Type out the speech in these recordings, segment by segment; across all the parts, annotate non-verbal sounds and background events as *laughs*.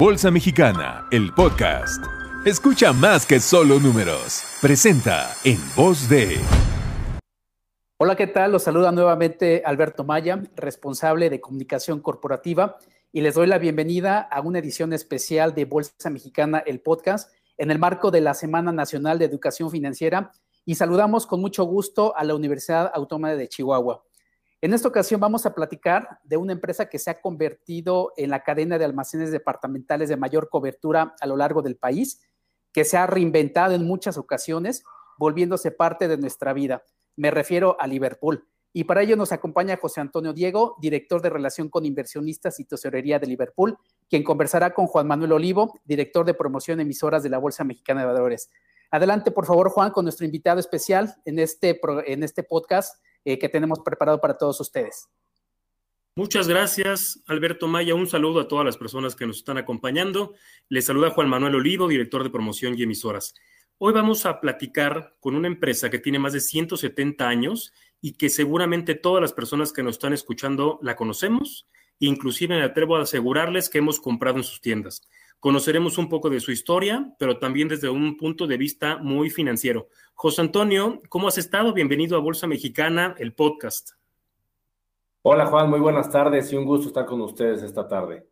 Bolsa Mexicana, el podcast. Escucha más que solo números. Presenta en voz de... Hola, ¿qué tal? Los saluda nuevamente Alberto Maya, responsable de comunicación corporativa, y les doy la bienvenida a una edición especial de Bolsa Mexicana, el podcast, en el marco de la Semana Nacional de Educación Financiera, y saludamos con mucho gusto a la Universidad Autónoma de Chihuahua. En esta ocasión vamos a platicar de una empresa que se ha convertido en la cadena de almacenes departamentales de mayor cobertura a lo largo del país, que se ha reinventado en muchas ocasiones, volviéndose parte de nuestra vida. Me refiero a Liverpool. Y para ello nos acompaña José Antonio Diego, director de Relación con Inversionistas y Tesorería de Liverpool, quien conversará con Juan Manuel Olivo, director de Promoción Emisoras de la Bolsa Mexicana de Valores. Adelante, por favor, Juan, con nuestro invitado especial en este, en este podcast eh, que tenemos preparado para todos ustedes. Muchas gracias, Alberto Maya. Un saludo a todas las personas que nos están acompañando. Les saluda Juan Manuel Olivo, director de Promoción y Emisoras. Hoy vamos a platicar con una empresa que tiene más de 170 años y que seguramente todas las personas que nos están escuchando la conocemos. Inclusive me atrevo a asegurarles que hemos comprado en sus tiendas. Conoceremos un poco de su historia, pero también desde un punto de vista muy financiero. José Antonio, ¿cómo has estado? Bienvenido a Bolsa Mexicana, el podcast. Hola Juan, muy buenas tardes y un gusto estar con ustedes esta tarde.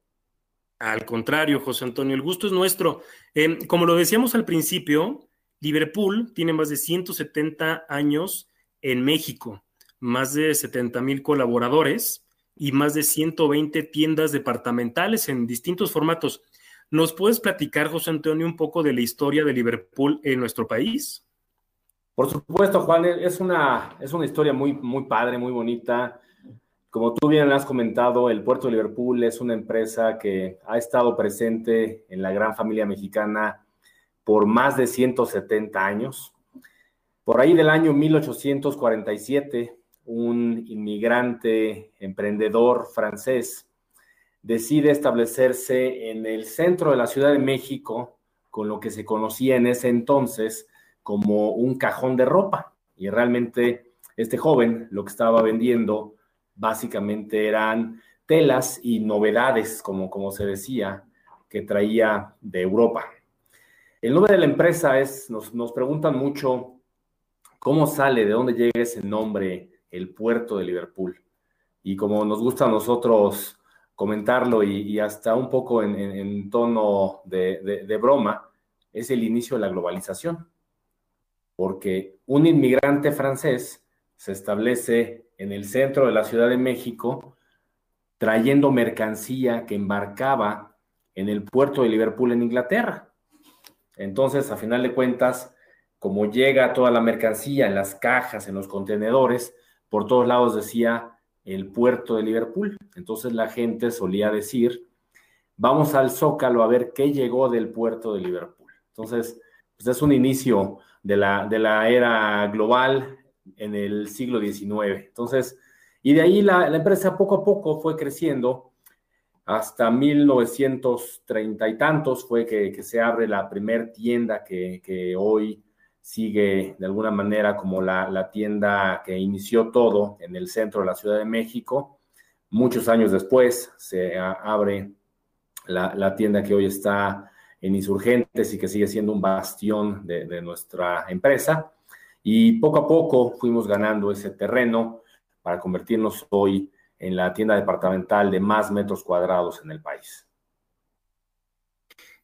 Al contrario, José Antonio, el gusto es nuestro. Eh, como lo decíamos al principio, Liverpool tiene más de 170 años en México, más de 70 mil colaboradores y más de 120 tiendas departamentales en distintos formatos. ¿Nos puedes platicar, José Antonio, un poco de la historia de Liverpool en nuestro país? Por supuesto, Juan, es una, es una historia muy, muy padre, muy bonita. Como tú bien has comentado, el Puerto de Liverpool es una empresa que ha estado presente en la gran familia mexicana por más de 170 años. Por ahí del año 1847, un inmigrante emprendedor francés decide establecerse en el centro de la Ciudad de México con lo que se conocía en ese entonces como un cajón de ropa. Y realmente este joven lo que estaba vendiendo básicamente eran telas y novedades, como, como se decía, que traía de Europa. El nombre de la empresa es, nos, nos preguntan mucho cómo sale, de dónde llega ese nombre, el puerto de Liverpool. Y como nos gusta a nosotros comentarlo y, hasta un poco en, tono de, de broma, es el inicio de la globalización. Porque un inmigrante francés se establece en el centro de la Ciudad de México trayendo mercancía que embarcaba en el puerto de Liverpool en Inglaterra. Entonces, a final de cuentas, como llega toda la mercancía en las cajas, en los contenedores, por todos lados decía el puerto de Liverpool. Entonces la gente solía decir, vamos al Zócalo a ver qué llegó del puerto de Liverpool. Entonces, pues es un inicio de la, de la era global en el siglo XIX. Entonces, y de ahí la, empresa poco a poco fue creciendo hasta 1930 y tantos fue que, se abre la primer tienda que, hoy sigue de alguna manera como la, tienda que inició todo en el centro de la Ciudad de México. Muchos años después se abre la, tienda que hoy está en Insurgentes y que sigue siendo un bastión de, de nuestra empresa. Y poco a poco fuimos ganando ese terreno para convertirnos hoy en la tienda departamental de más metros cuadrados en el país.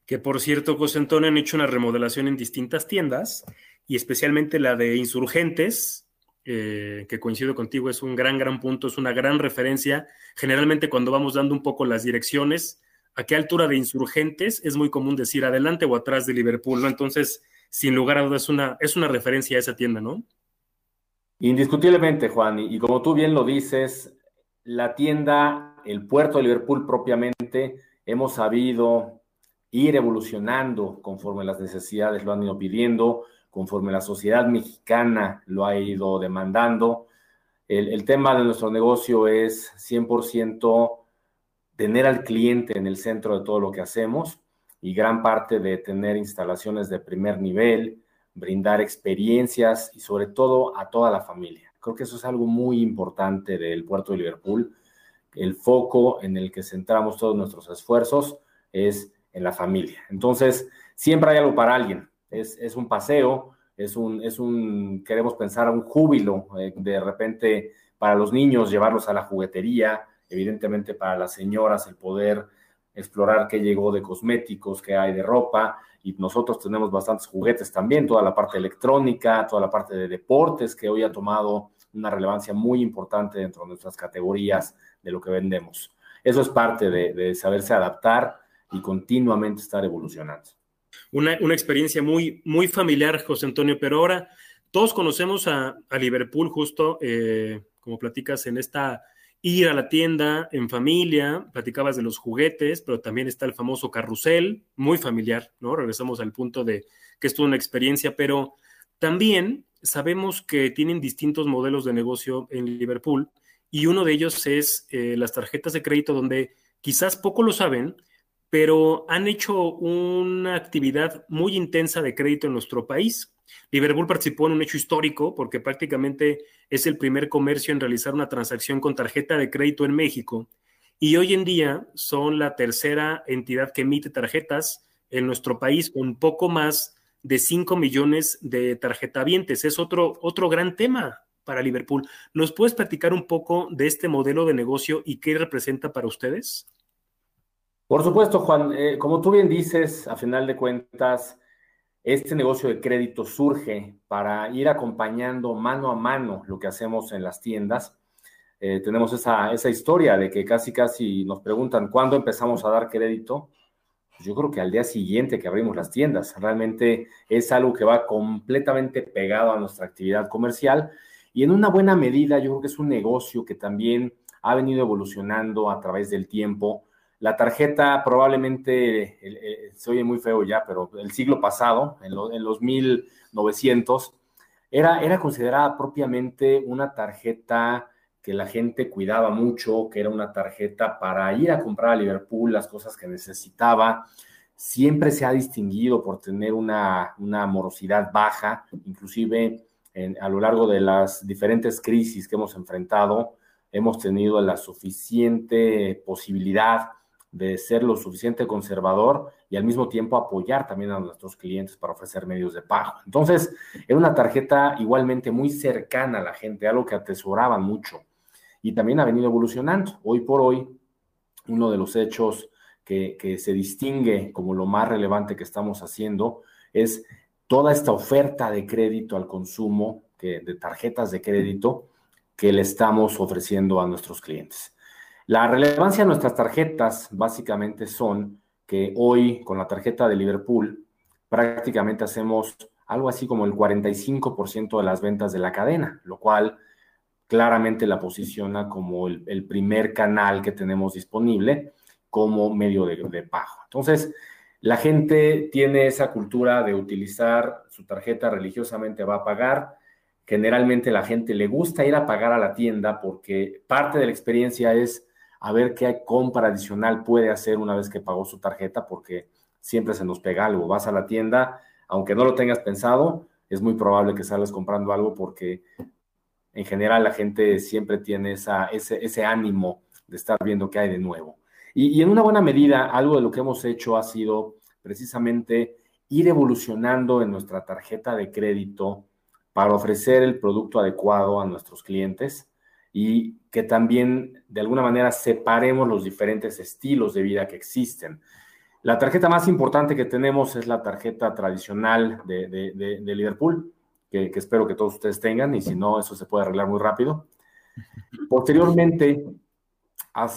Que por cierto, José Antonio, han hecho una remodelación en distintas tiendas y especialmente la de Insurgentes, eh, que coincido contigo, es un gran, gran punto, es una gran referencia. Generalmente cuando vamos dando un poco las direcciones, a qué altura de Insurgentes es muy común decir adelante o atrás de Liverpool, ¿no? Entonces, sin lugar a dudas, es una, es una referencia a esa tienda, ¿no? Indiscutiblemente, Juan, y como tú bien lo dices, la tienda, el puerto de Liverpool propiamente, hemos sabido ir evolucionando conforme las necesidades lo han ido pidiendo, conforme la sociedad mexicana lo ha ido demandando. El, tema de nuestro negocio es 100% tener al cliente en el centro de todo lo que hacemos y gran parte de tener instalaciones de primer nivel, brindar experiencias y sobre todo a toda la familia. Creo que eso es algo muy importante del puerto de Liverpool. El foco en el que centramos todos nuestros esfuerzos es en la familia. Entonces, siempre hay algo para alguien. Es, es un paseo, es un, es un, queremos pensar, un júbilo eh, de repente para los niños, llevarlos a la juguetería, evidentemente para las señoras el poder explorar qué llegó de cosméticos, qué hay de ropa, y nosotros tenemos bastantes juguetes también, toda la parte electrónica, toda la parte de deportes que hoy ha tomado una relevancia muy importante dentro de nuestras categorías de lo que vendemos. Eso es parte de, saberse adaptar y continuamente estar evolucionando. Una, experiencia muy, muy familiar, José Antonio, pero ahora todos conocemos a, Liverpool justo, eh, como platicas, en esta ir a la tienda en familia, platicabas de los juguetes, pero también está el famoso carrusel, muy familiar, ¿no? Regresamos al punto de que es toda una experiencia, pero también sabemos que tienen distintos modelos de negocio en Liverpool y uno de ellos es eh, las tarjetas de crédito donde quizás poco lo saben, pero han hecho una actividad muy intensa de crédito en nuestro país. Liverpool participó en un hecho histórico porque prácticamente es el primer comercio en realizar una transacción con tarjeta de crédito en México y hoy en día son la tercera entidad que emite tarjetas en nuestro país con poco más de 5 millones de tarjetavientes. Es otro, otro gran tema para Liverpool. ¿Nos puedes platicar un poco de este modelo de negocio y qué representa para ustedes? Por supuesto, Juan. Eh, como tú bien dices, a final de cuentas, este negocio de crédito surge para ir acompañando mano a mano lo que hacemos en las tiendas. Eh, tenemos esa, esa historia de que casi, casi nos preguntan cuándo empezamos a dar crédito. Yo creo que al día siguiente que abrimos las tiendas. Realmente es algo que va completamente pegado a nuestra actividad comercial y en una buena medida yo creo que es un negocio que también ha venido evolucionando a través del tiempo. La tarjeta probablemente, se oye muy feo ya, pero el siglo pasado, en, los 1900, era, era considerada propiamente una tarjeta que la gente cuidaba mucho, que era una tarjeta para ir a comprar a Liverpool las cosas que necesitaba. Siempre se ha distinguido por tener una, una morosidad baja, inclusive a lo largo de las diferentes crisis que hemos enfrentado, hemos tenido la suficiente posibilidad de ser lo suficiente conservador y al mismo tiempo apoyar también a nuestros clientes para ofrecer medios de pago. Entonces, era una tarjeta igualmente muy cercana a la gente, algo que atesoraban mucho y también ha venido evolucionando. Hoy por hoy, uno de los hechos que, que se distingue como lo más relevante que estamos haciendo es toda esta oferta de crédito al consumo, que, de tarjetas de crédito que le estamos ofreciendo a nuestros clientes. La relevancia de nuestras tarjetas básicamente son que hoy con la tarjeta de Liverpool prácticamente hacemos algo así como el 45% de las ventas de la cadena, lo cual claramente la posiciona como el, primer canal que tenemos disponible como medio de, de pago. Entonces, la gente tiene esa cultura de utilizar su tarjeta religiosamente, va a pagar. Generalmente la gente le gusta ir a pagar a la tienda porque parte de la experiencia es a ver qué compra adicional puede hacer una vez que pagó su tarjeta, porque siempre se nos pega algo. Vas a la tienda, aunque no lo tengas pensado, es muy probable que salgas comprando algo porque en general la gente siempre tiene esa, ese, ánimo de estar viendo qué hay de nuevo. Y, en una buena medida, algo de lo que hemos hecho ha sido precisamente ir evolucionando en nuestra tarjeta de crédito para ofrecer el producto adecuado a nuestros clientes y que también de alguna manera separemos los diferentes estilos de vida que existen. La tarjeta más importante que tenemos es la tarjeta tradicional de, Liverpool, que, que, espero que todos ustedes tengan y si no, eso se puede arreglar muy rápido. *laughs* Posteriormente,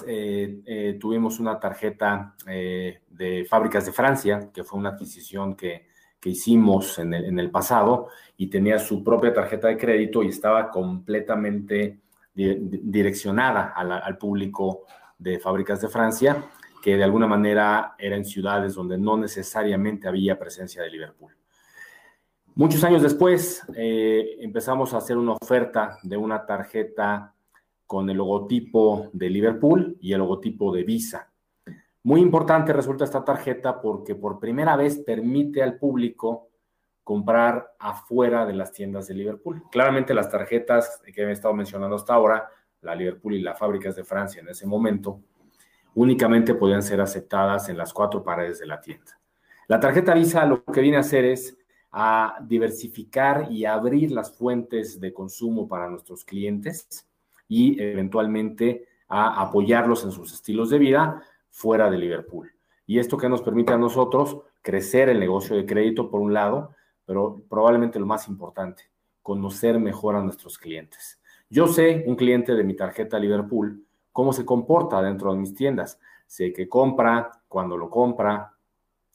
eh, eh, tuvimos una tarjeta eh, de fábricas de Francia, que fue una adquisición que, hicimos en el, pasado y tenía su propia tarjeta de crédito y estaba completamente direccionada al público de fábricas de Francia, que de alguna manera era en ciudades donde no necesariamente había presencia de Liverpool. Muchos años después empezamos a hacer una oferta de una tarjeta con el logotipo de Liverpool y el logotipo de Visa. Muy importante resulta esta tarjeta porque por primera vez permite al público comprar afuera de las tiendas de Liverpool. Claramente las tarjetas que he estado mencionando hasta ahora, la Liverpool y la Fábricas de Francia en ese momento, únicamente podían ser aceptadas en las cuatro paredes de la tienda. La tarjeta Visa lo que viene a hacer es a diversificar y abrir las fuentes de consumo para nuestros clientes y eventualmente a apoyarlos en sus estilos de vida fuera de Liverpool. Y esto que nos permite a nosotros crecer el negocio de crédito por un lado, pero probablemente lo más importante, conocer mejor a nuestros clientes. Yo sé, un cliente de mi tarjeta Liverpool, cómo se comporta dentro de mis tiendas. Sé que compra, cuando lo compra,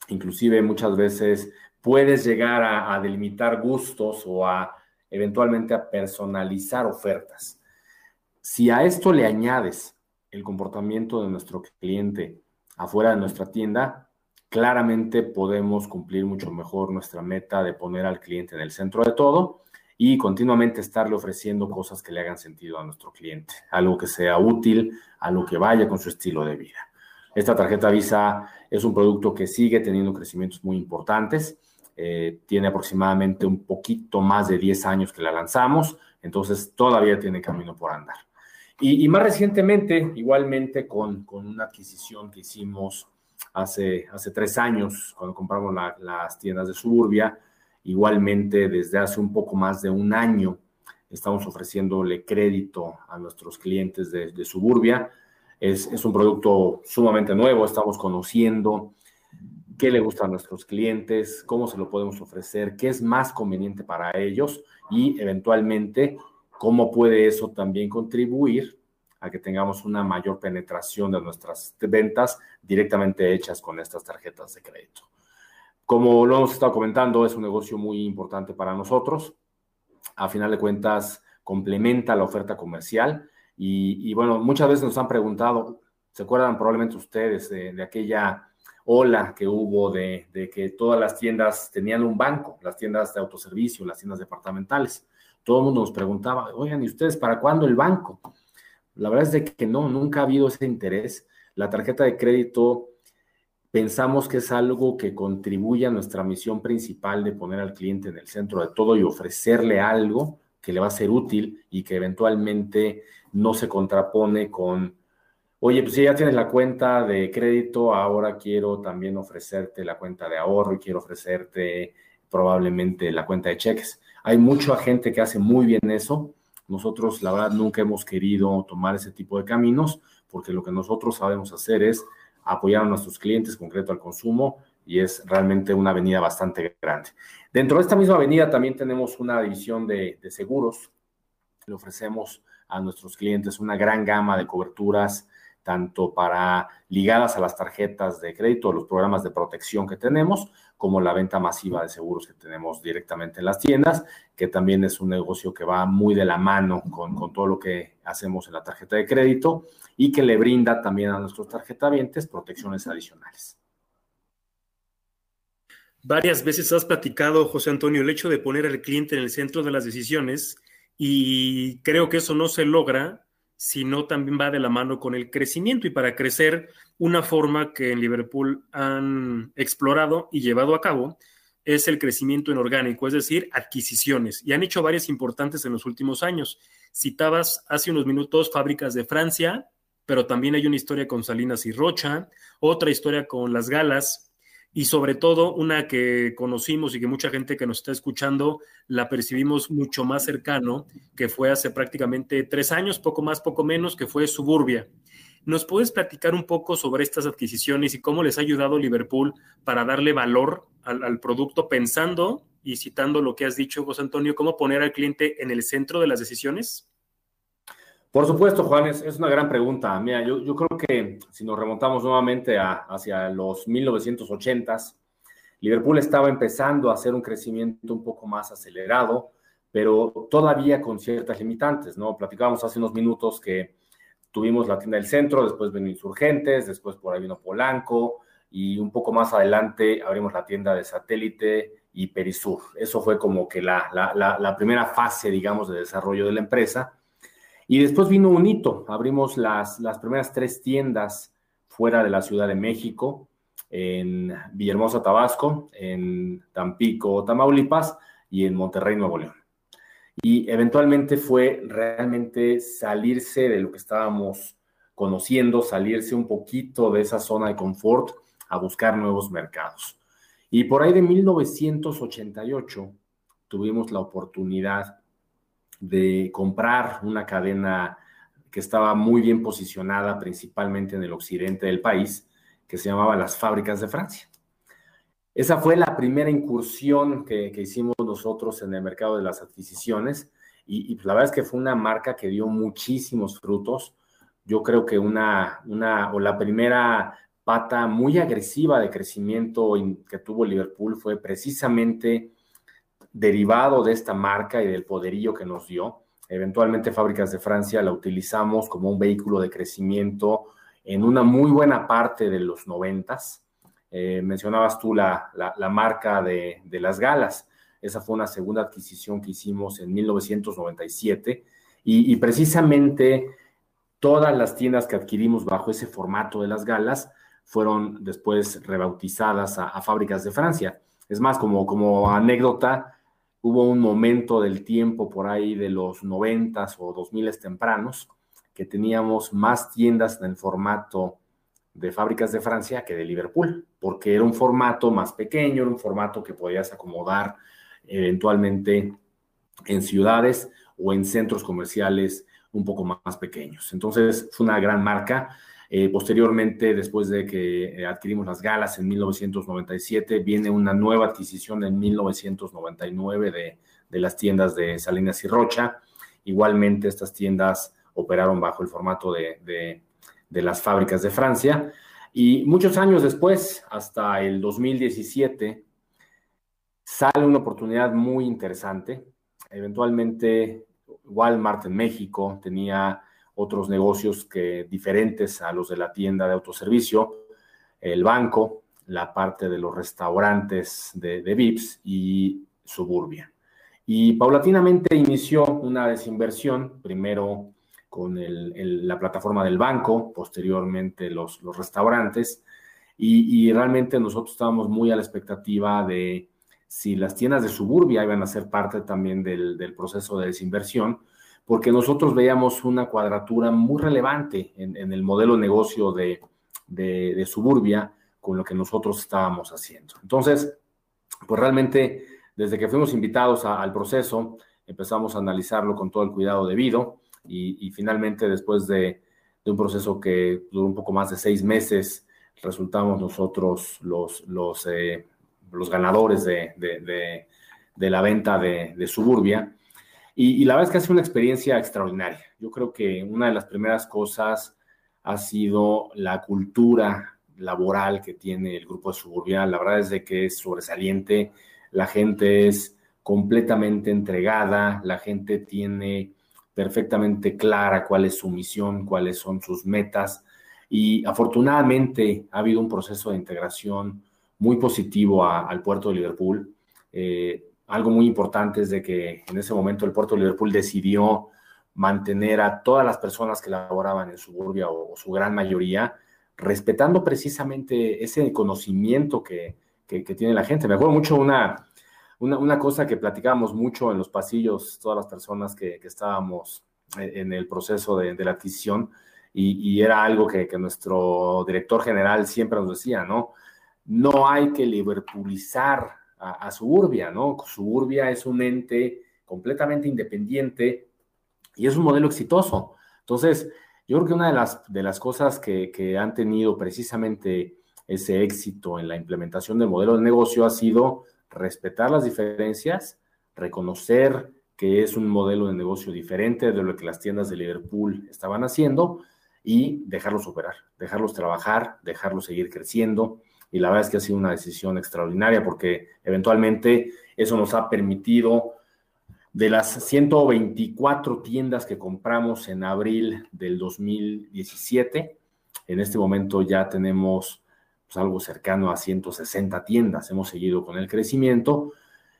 inclusive muchas veces puedes llegar a, delimitar gustos o a eventualmente a personalizar ofertas. Si a esto le añades el comportamiento de nuestro cliente afuera de nuestra tienda, claramente podemos cumplir mucho mejor nuestra meta de poner al cliente en el centro de todo y continuamente estarle ofreciendo cosas que le hagan sentido a nuestro cliente, algo que sea útil, algo que vaya con su estilo de vida. Esta tarjeta Visa es un producto que sigue teniendo crecimientos muy importantes. Eh, tiene aproximadamente un poquito más de 10 años que la lanzamos, entonces todavía tiene camino por andar. Y, más recientemente, igualmente con, una adquisición que hicimos hace, hace tres años, cuando compramos las tiendas de Suburbia, Igualmente, desde hace un poco más de un año, estamos ofreciéndole crédito a nuestros clientes de, Suburbia. Es, es, un producto sumamente nuevo, estamos conociendo qué le gusta a nuestros clientes, cómo se lo podemos ofrecer, qué es más conveniente para ellos y eventualmente cómo puede eso también contribuir a que tengamos una mayor penetración de nuestras ventas directamente hechas con estas tarjetas de crédito. Como lo hemos estado comentando, es un negocio muy importante para nosotros. A final de cuentas, complementa la oferta comercial. Y, bueno, muchas veces nos han preguntado, ¿se acuerdan probablemente ustedes de, aquella ola que hubo de, de, que todas las tiendas tenían un banco, las tiendas de autoservicio, las tiendas departamentales? Todo el mundo nos preguntaba, oigan, ¿y ustedes para cuándo el banco? La verdad es de que no, nunca ha habido ese interés. La tarjeta de crédito Pensamos que es algo que contribuye a nuestra misión principal de poner al cliente en el centro de todo y ofrecerle algo que le va a ser útil y que eventualmente no se contrapone con, oye, pues si ya tienes la cuenta de crédito, ahora quiero también ofrecerte la cuenta de ahorro y quiero ofrecerte probablemente la cuenta de cheques. Hay mucha gente que hace muy bien eso. Nosotros, la verdad, nunca hemos querido tomar ese tipo de caminos porque lo que nosotros sabemos hacer es apoyar a nuestros clientes concreto al consumo y es realmente una avenida bastante grande. Dentro de esta misma avenida también tenemos una división de, seguros. Le ofrecemos a nuestros clientes una gran gama de coberturas tanto para ligadas a las tarjetas de crédito, los programas de protección que tenemos, como la venta masiva de seguros que tenemos directamente en las tiendas, que también es un negocio que va muy de la mano con, todo lo que hacemos en la tarjeta de crédito y que le brinda también a nuestros tarjetavientes protecciones adicionales. Varias veces has platicado, José Antonio, el hecho de poner al cliente en el centro de las decisiones y creo que eso no se logra sino también va de la mano con el crecimiento y para crecer una forma que en Liverpool han explorado y llevado a cabo es el crecimiento en orgánico, es decir, adquisiciones. Y han hecho varias importantes en los últimos años. Citabas hace unos minutos fábricas de Francia, pero también hay una historia con Salinas y Rocha, otra historia con Las Galas, y sobre todo una que conocimos y que mucha gente que nos está escuchando la percibimos mucho más cercano, que fue hace prácticamente tres años, poco más, poco menos, que fue Suburbia. ¿Nos puedes platicar un poco sobre estas adquisiciones y cómo les ha ayudado Liverpool para darle valor al, producto pensando y citando lo que has dicho, José Antonio, cómo poner al cliente en el centro de las decisiones? Por supuesto, Juan, es, una gran pregunta. Mira, yo, yo, creo que si nos remontamos nuevamente hacia los 1980s, Liverpool estaba empezando a hacer un crecimiento un poco más acelerado, pero todavía con ciertas limitantes, ¿no? Platicábamos hace unos minutos que tuvimos la tienda del centro, después vino Insurgentes, después por ahí vino Polanco, y un poco más adelante abrimos la tienda de satélite y Perisur. Eso fue como que la, la, la primera fase, digamos, de desarrollo de la empresa y después vino un hito, abrimos las, las primeras tres tiendas fuera de la Ciudad de México, en Villahermosa, Tabasco, en Tampico, Tamaulipas y en Monterrey, Nuevo León. Y eventualmente fue realmente salirse de lo que estábamos conociendo, salirse un poquito de esa zona de confort a buscar nuevos mercados. Y por ahí de 1988 tuvimos la oportunidad de comprar una cadena que estaba muy bien posicionada principalmente en el occidente del país, que se llamaba Las Fábricas de Francia. Esa fue la primera incursión que, hicimos nosotros en el mercado de las adquisiciones y, la verdad es que fue una marca que dio muchísimos frutos. Yo creo que una, una o la primera pata muy agresiva de crecimiento que tuvo Liverpool fue precisamente derivado de esta marca y del poderío que nos dio. Eventualmente Fábricas de Francia la utilizamos como un vehículo de crecimiento en una muy buena parte de los noventas. Eh, mencionabas tú la, marca de, las galas. Esa fue una segunda adquisición que hicimos en 1997 y, precisamente todas las tiendas que adquirimos bajo ese formato de las galas fueron después rebautizadas a, Fábricas de Francia. Es más, como, como anécdota, hubo un momento del tiempo por ahí de los noventas o dos miles tempranos que teníamos más tiendas en el formato de fábricas de Francia que de Liverpool, porque era un formato más pequeño, era un formato que podías acomodar eventualmente en ciudades o en centros comerciales un poco más pequeños. Entonces fue una gran marca. Eh, posteriormente, después de que eh, adquirimos las galas en 1997, viene una nueva adquisición en 1999 de, de las tiendas de Salinas y Rocha. Igualmente, estas tiendas operaron bajo el formato de, las fábricas de Francia. Y muchos años después, hasta el 2017, sale una oportunidad muy interesante. Eventualmente, Walmart en México tenía otros negocios que diferentes a los de la tienda de autoservicio, el banco, la parte de los restaurantes de, de VIPS y Suburbia. Y paulatinamente inició una desinversión, primero con la plataforma del banco, posteriormente los, los restaurantes, y, realmente nosotros estábamos muy a la expectativa de si las tiendas de suburbia iban a ser parte también del, proceso de desinversión, porque nosotros veíamos una cuadratura muy relevante en, el modelo de negocio de, de, suburbia con lo que nosotros estábamos haciendo. Entonces, pues realmente, desde que fuimos invitados al proceso, empezamos a analizarlo con todo el cuidado debido y, finalmente después de, un proceso que duró un poco más de seis meses, resultamos nosotros los, los, eh, ganadores de, de, la venta de, Suburbia. Y, la verdad es que ha sido una experiencia extraordinaria. Yo creo que una de las primeras cosas ha sido la cultura laboral que tiene el grupo de Suburbia. La verdad es de que es sobresaliente. La gente es completamente entregada, la gente tiene perfectamente clara cuál es su misión, cuáles son sus metas y afortunadamente ha habido un proceso de integración muy positivo al puerto de Liverpool. Eh, algo muy importante es de que en ese momento el puerto de Liverpool decidió mantener a todas las personas que laboraban en suburbia o, su gran mayoría, respetando precisamente ese conocimiento que, que, que tiene la gente. Me acuerdo mucho una, una, cosa que platicábamos mucho en los pasillos, todas las personas que, estábamos en el proceso de, la adquisición, y, era algo que, nuestro director general siempre nos decía, ¿no? No hay que liverpoolizar a, Suburbia, ¿no? Suburbia es un ente completamente independiente y es un modelo exitoso. Entonces, yo creo que una de las, de las cosas que, que han tenido precisamente ese éxito en la implementación del modelo de negocio ha sido respetar las diferencias, reconocer que es un modelo de negocio diferente de lo que las tiendas de Liverpool estaban haciendo y dejarlos operar, dejarlos trabajar, dejarlos seguir creciendo. Y la verdad es que ha sido una decisión extraordinaria porque eventualmente eso nos ha permitido, de las 124 tiendas que compramos en abril del 2017, en este momento ya tenemos pues, algo cercano a 160 tiendas. Hemos seguido con el crecimiento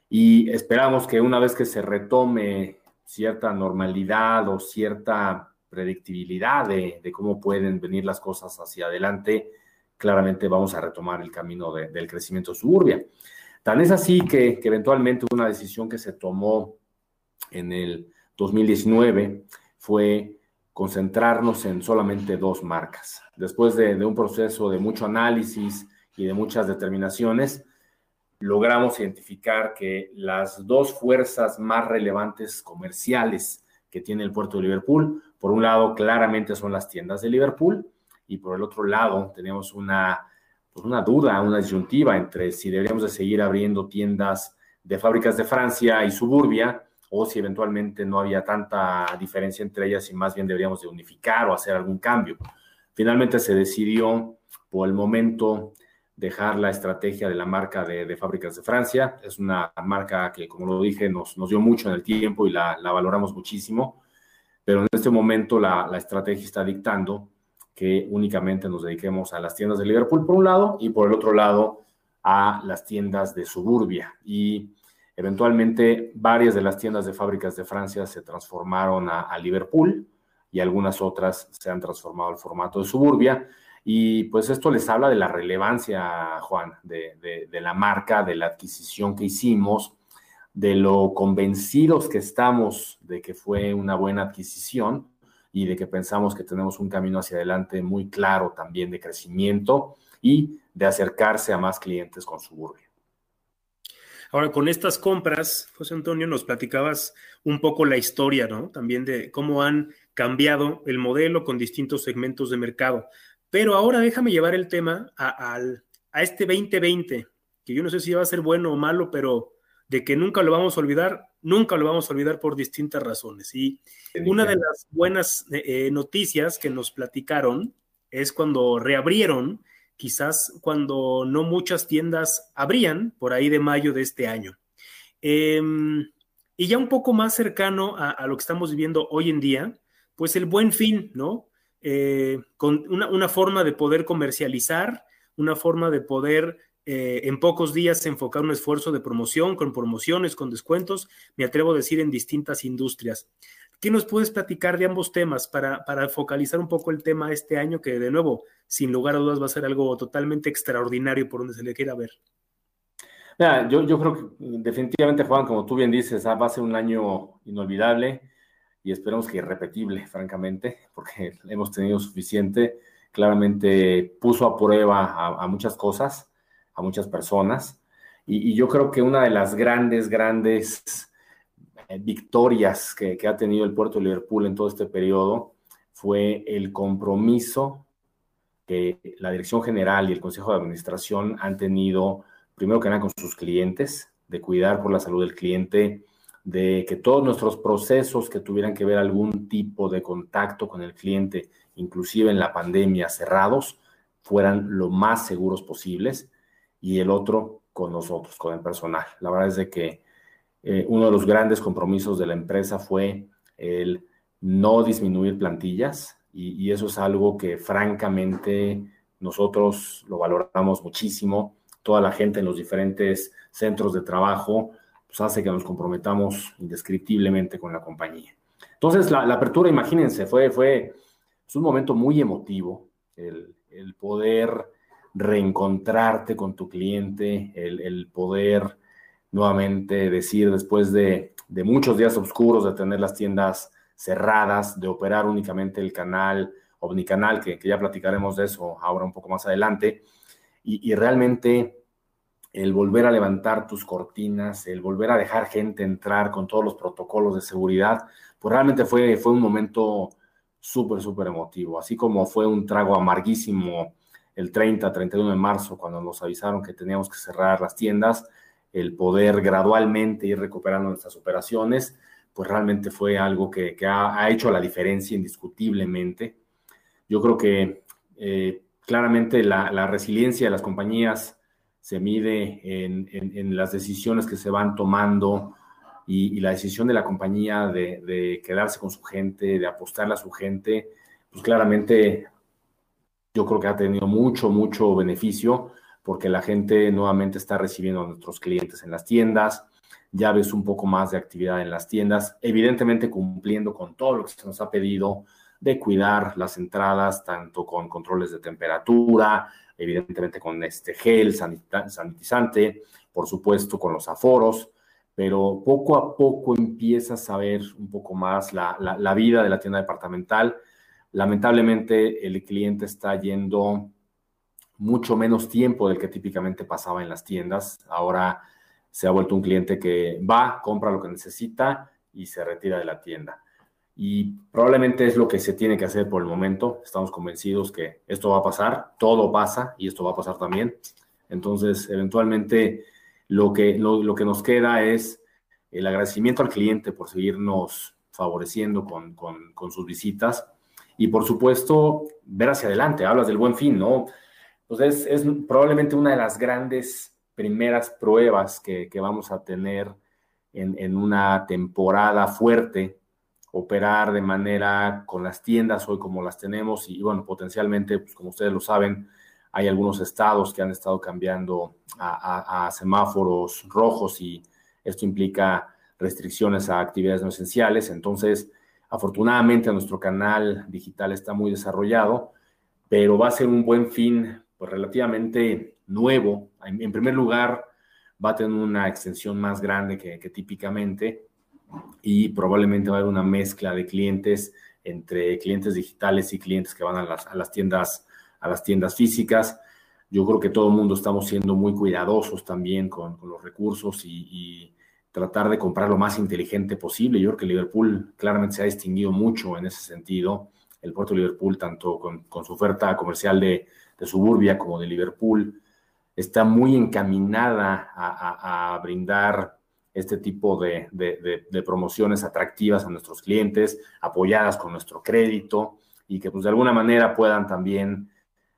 y esperamos que una vez que se retome cierta normalidad o cierta predictibilidad de, cómo pueden venir las cosas hacia adelante, claramente vamos a retomar el camino del crecimiento suburbia. Tan es así que, eventualmente una decisión que se tomó en el 2019 fue concentrarnos en solamente dos marcas. Después de, de un proceso de mucho análisis y de muchas determinaciones, logramos identificar que las dos fuerzas más relevantes comerciales que tiene el puerto de Liverpool, por un lado claramente son las tiendas de Liverpool y por el otro lado tenemos una, pues una duda, una disyuntiva entre si deberíamos de seguir abriendo tiendas de fábricas de Francia y Suburbia o si eventualmente no había tanta diferencia entre ellas y más bien deberíamos de unificar o hacer algún cambio. Finalmente se decidió por el momento dejar la estrategia de la marca de, fábricas de Francia. Es una marca que, como lo dije, nos, nos dio mucho en el tiempo y la, la valoramos muchísimo, pero en este momento la, la, estrategia está dictando que únicamente nos dediquemos a las tiendas de Liverpool por un lado y por el otro lado a las tiendas de suburbia. Y Eventualmente, varias de las tiendas de fábricas de Francia se transformaron a, Liverpool y algunas otras se han transformado al formato de suburbia. Y pues esto les habla de la relevancia, Juan, de, la marca, de la adquisición que hicimos, de lo convencidos que estamos de que fue una buena adquisición y de que pensamos que tenemos un camino hacia adelante muy claro también de crecimiento y de acercarse a más clientes con Suburbia. Ahora, con estas compras, José Antonio, nos platicabas un poco la historia, ¿no? También de cómo han cambiado el modelo con distintos segmentos de mercado. Pero ahora déjame llevar el tema a, este 2020, que yo no sé si va a ser bueno o malo, pero de que nunca lo vamos a olvidar, nunca lo vamos a olvidar por distintas razones. Y una de las buenas eh, noticias que nos platicaron es cuando reabrieron quizás cuando no muchas tiendas abrían, por ahí de mayo de este año. Em, y ya un poco más cercano a, lo que estamos viviendo hoy en día, pues el buen fin, ¿no? Eh, con una, forma de poder comercializar, una forma de poder eh, en pocos días enfocar un esfuerzo de promoción, con promociones, con descuentos, me atrevo a decir en distintas industrias. ¿Qué nos puedes platicar de ambos temas para, para focalizar un poco el tema este año que de nuevo sin lugar a dudas va a ser algo totalmente extraordinario por donde se le quiera ver. yo, yo creo que definitivamente, Juan, como tú bien dices, ah, va a ser un año inolvidable y esperemos que irrepetible, *laughs* francamente, porque hemos tenido suficiente. Claramente puso a prueba a, muchas cosas, a muchas personas. Y, yo creo que una de las grandes, grandes eh, victorias que, que ha tenido el puerto de Liverpool en todo este periodo fue el compromiso que la Dirección General y el Consejo de Administración han tenido, primero que nada, con sus clientes, de cuidar por la salud del cliente, de que todos nuestros procesos que tuvieran que ver algún tipo de contacto con el cliente, inclusive en la pandemia, cerrados, fueran lo más seguros posibles, y el otro con nosotros, con el personal. La verdad es de que eh, uno de los grandes compromisos de la empresa fue el no disminuir plantillas, y, eso es algo que francamente nosotros lo valoramos muchísimo. Toda la gente en los diferentes centros de trabajo pues hace que nos comprometamos indescriptiblemente con la compañía. Entonces, la, apertura, imagínense, fue, fue un momento muy emotivo, el, el poder reencontrarte con tu cliente, el, poder nuevamente decir después de, de, muchos días oscuros de tener las tiendas cerradas, de operar únicamente el canal omnicanal, que, que ya platicaremos de eso ahora un poco más adelante, y, realmente el volver a levantar tus cortinas, el volver a dejar gente entrar con todos los protocolos de seguridad, pues realmente fue, fue un momento súper, súper emotivo, así como fue un trago amarguísimo el 30, 31 de marzo, cuando nos avisaron que teníamos que cerrar las tiendas, el poder gradualmente ir recuperando nuestras operaciones, pues realmente fue algo que, ha, hecho la diferencia indiscutiblemente. Yo creo que eh, claramente la, resiliencia de las compañías se mide en, las decisiones que se van tomando y, la decisión de la compañía de, quedarse con su gente, de apostarle a su gente, pues claramente yo creo que ha tenido mucho, mucho beneficio porque la gente nuevamente está recibiendo a nuestros clientes en las tiendas, ya ves un poco más de actividad en las tiendas, evidentemente cumpliendo con todo lo que se nos ha pedido de cuidar las entradas, tanto con controles de temperatura, evidentemente con este gel sanitizante, por supuesto con los aforos, pero poco a poco empiezas a ver un poco más la, la vida de la tienda departamental. Lamentablemente el cliente está yendo mucho menos tiempo del que típicamente pasaba en las tiendas. Ahora se ha vuelto un cliente que va, compra lo que necesita y se retira de la tienda. Y probablemente es lo que se tiene que hacer por el momento. Estamos convencidos que esto va a pasar, todo pasa y esto va a pasar también. Entonces, eventualmente, lo que, lo, que nos queda es el agradecimiento al cliente por seguirnos favoreciendo con, con, sus visitas y, por supuesto, ver hacia adelante. Hablas del buen fin, ¿no? Pues es, probablemente una de las grandes primeras pruebas que, que vamos a tener en, en, una temporada fuerte operar de manera con las tiendas hoy como las tenemos y bueno, potencialmente, pues como ustedes lo saben, hay algunos estados que han estado cambiando a, semáforos rojos y esto implica restricciones a actividades no esenciales. Entonces, afortunadamente nuestro canal digital está muy desarrollado, pero va a ser un buen fin pues, relativamente nuevo. En, primer lugar, va a tener una extensión más grande que, que típicamente y probablemente va a haber una mezcla de clientes entre clientes digitales y clientes que van a las, a las tiendas a las tiendas físicas. Yo creo que todo el mundo estamos siendo muy cuidadosos también con, con los recursos y, y, tratar de comprar lo más inteligente posible. Yo creo que Liverpool claramente se ha distinguido mucho en ese sentido. El puerto de Liverpool, tanto con, su oferta comercial de, de, suburbia como de Liverpool, está muy encaminada a, brindar este tipo de, de, promociones atractivas a nuestros clientes, apoyadas con nuestro crédito y que pues de alguna manera puedan también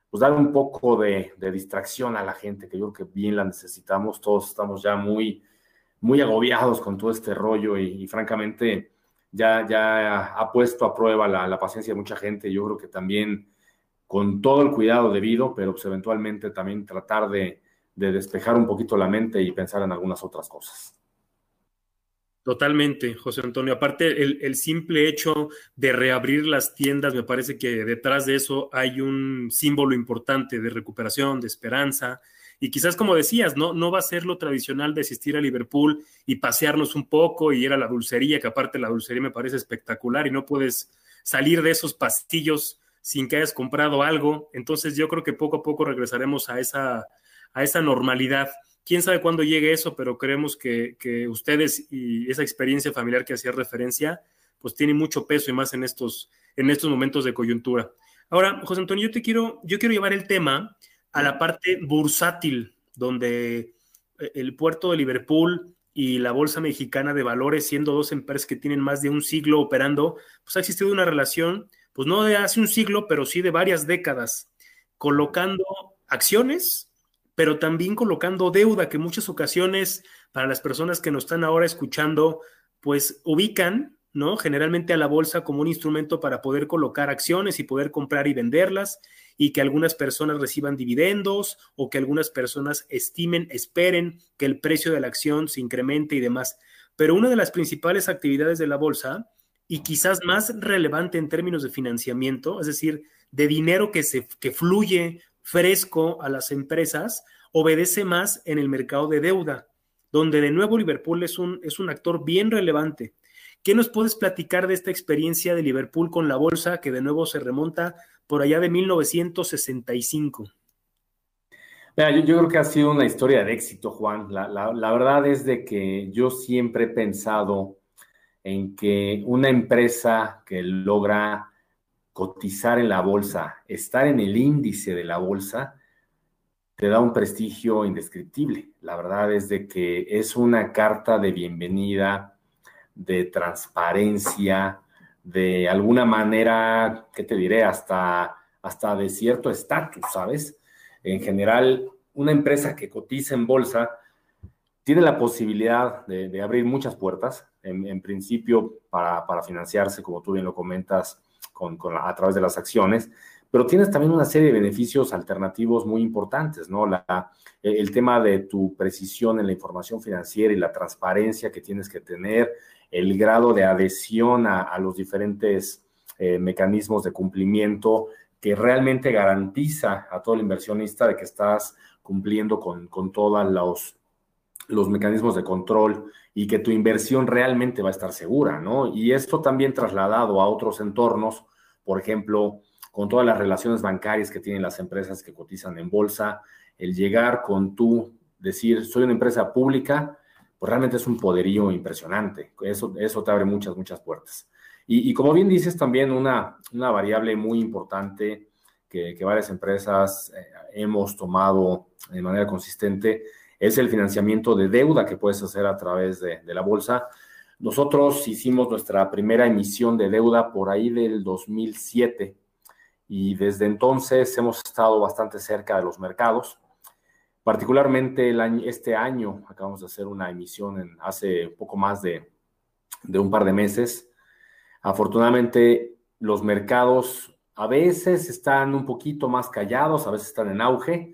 pues dar un poco de, distracción a la gente, que yo creo que bien la necesitamos, todos estamos ya muy, muy agobiados con todo este rollo y, francamente ya, ya ha puesto a prueba la, paciencia de mucha gente, yo creo que también con todo el cuidado debido, pero pues eventualmente también tratar de, de despejar un poquito la mente y pensar en algunas otras cosas. Totalmente, José Antonio. Aparte, el, simple hecho de reabrir las tiendas, me parece que detrás de eso hay un símbolo importante de recuperación, de esperanza. Y quizás, como decías, no, no va a ser lo tradicional de asistir a Liverpool y pasearnos un poco y ir a la dulcería, que aparte la dulcería me parece espectacular y no puedes salir de esos pastillos sin que hayas comprado algo. Entonces, yo creo que poco a poco regresaremos a esa, a esa normalidad quién sabe cuándo llegue eso, pero creemos que, ustedes y esa experiencia familiar que hacía referencia, pues tiene mucho peso y más en estos, en estos momentos de coyuntura. Ahora, José Antonio, yo te quiero, yo quiero llevar el tema a la parte bursátil, donde eh, el puerto de Liverpool y la Bolsa Mexicana de Valores, siendo dos empresas que tienen más de un siglo operando, pues ha existido una relación, pues no de hace un siglo, pero sí de varias décadas, colocando acciones pero también colocando deuda que muchas ocasiones para las personas que nos están ahora escuchando, pues ubican, ¿no? Generalmente a la bolsa como un instrumento para poder colocar acciones y poder comprar y venderlas y que algunas personas reciban dividendos o que algunas personas estimen, esperen que el precio de la acción se incremente y demás. Pero una de las principales actividades de la bolsa y quizás más relevante en términos de financiamiento, es decir, de dinero que, se, que fluye fresco a las empresas, obedece más en el mercado de deuda, donde de nuevo Liverpool es un, es un actor bien relevante. ¿Qué nos puedes platicar de esta experiencia de Liverpool con la bolsa que de nuevo se remonta por allá de 1965? Mira, yo, yo, creo que ha sido una historia de éxito, Juan. La, la, verdad es de que yo siempre he pensado en que una empresa que logra cotizar en la bolsa, estar en el índice de la bolsa, te da un prestigio indescriptible. La verdad es de que es una carta de bienvenida, de transparencia, de alguna manera, ¿qué te diré? Hasta, hasta de cierto estatus, ¿sabes? En general, una empresa que cotiza en bolsa tiene la posibilidad de, abrir muchas puertas, en, principio para, para, financiarse, como tú bien lo comentas, con, a través de las acciones, pero tienes también una serie de beneficios alternativos muy importantes, ¿no? La, el tema de tu precisión en la información financiera y la transparencia que tienes que tener, el grado de adhesión a, los diferentes eh, mecanismos de cumplimiento que realmente garantiza a todo el inversionista de que estás cumpliendo con, con todos los los mecanismos de control y que tu inversión realmente va a estar segura, ¿no? Y esto también trasladado a otros entornos, por ejemplo, con todas las relaciones bancarias que tienen las empresas que cotizan en bolsa, el llegar con tú, decir, soy una empresa pública, pues realmente es un poderío impresionante. Eso, eso te abre muchas, muchas puertas. Y, como bien dices, también una, una variable muy importante que, varias empresas eh, hemos tomado de manera consistente es el financiamiento de deuda que puedes hacer a través de, de la bolsa. Nosotros hicimos nuestra primera emisión de deuda por ahí del 2007 y desde entonces hemos estado bastante cerca de los mercados. Particularmente el año, este año acabamos de hacer una emisión en, hace poco más de, de un par de meses. Afortunadamente los mercados a veces están un poquito más callados, a veces están en auge,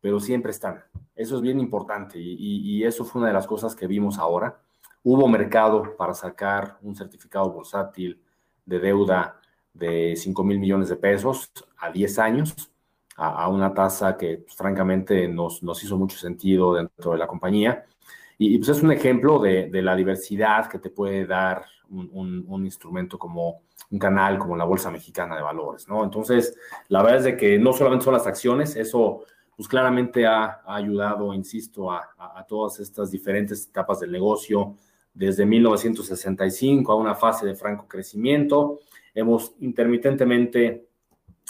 pero siempre están. Eso es bien importante y, y, eso fue una de las cosas que vimos ahora. Hubo mercado para sacar un certificado bursátil de deuda de 5 mil millones de pesos a 10 años a, una tasa que pues, francamente nos, nos, hizo mucho sentido dentro de la compañía. Y, pues es un ejemplo de, de, la diversidad que te puede dar un, un, instrumento como un canal como la Bolsa Mexicana de Valores, ¿no? Entonces, la verdad es de que no solamente son las acciones, eso pues claramente ha, ha ayudado, insisto, a, a, todas estas diferentes etapas del negocio, desde 1965 a una fase de franco crecimiento. Hemos intermitentemente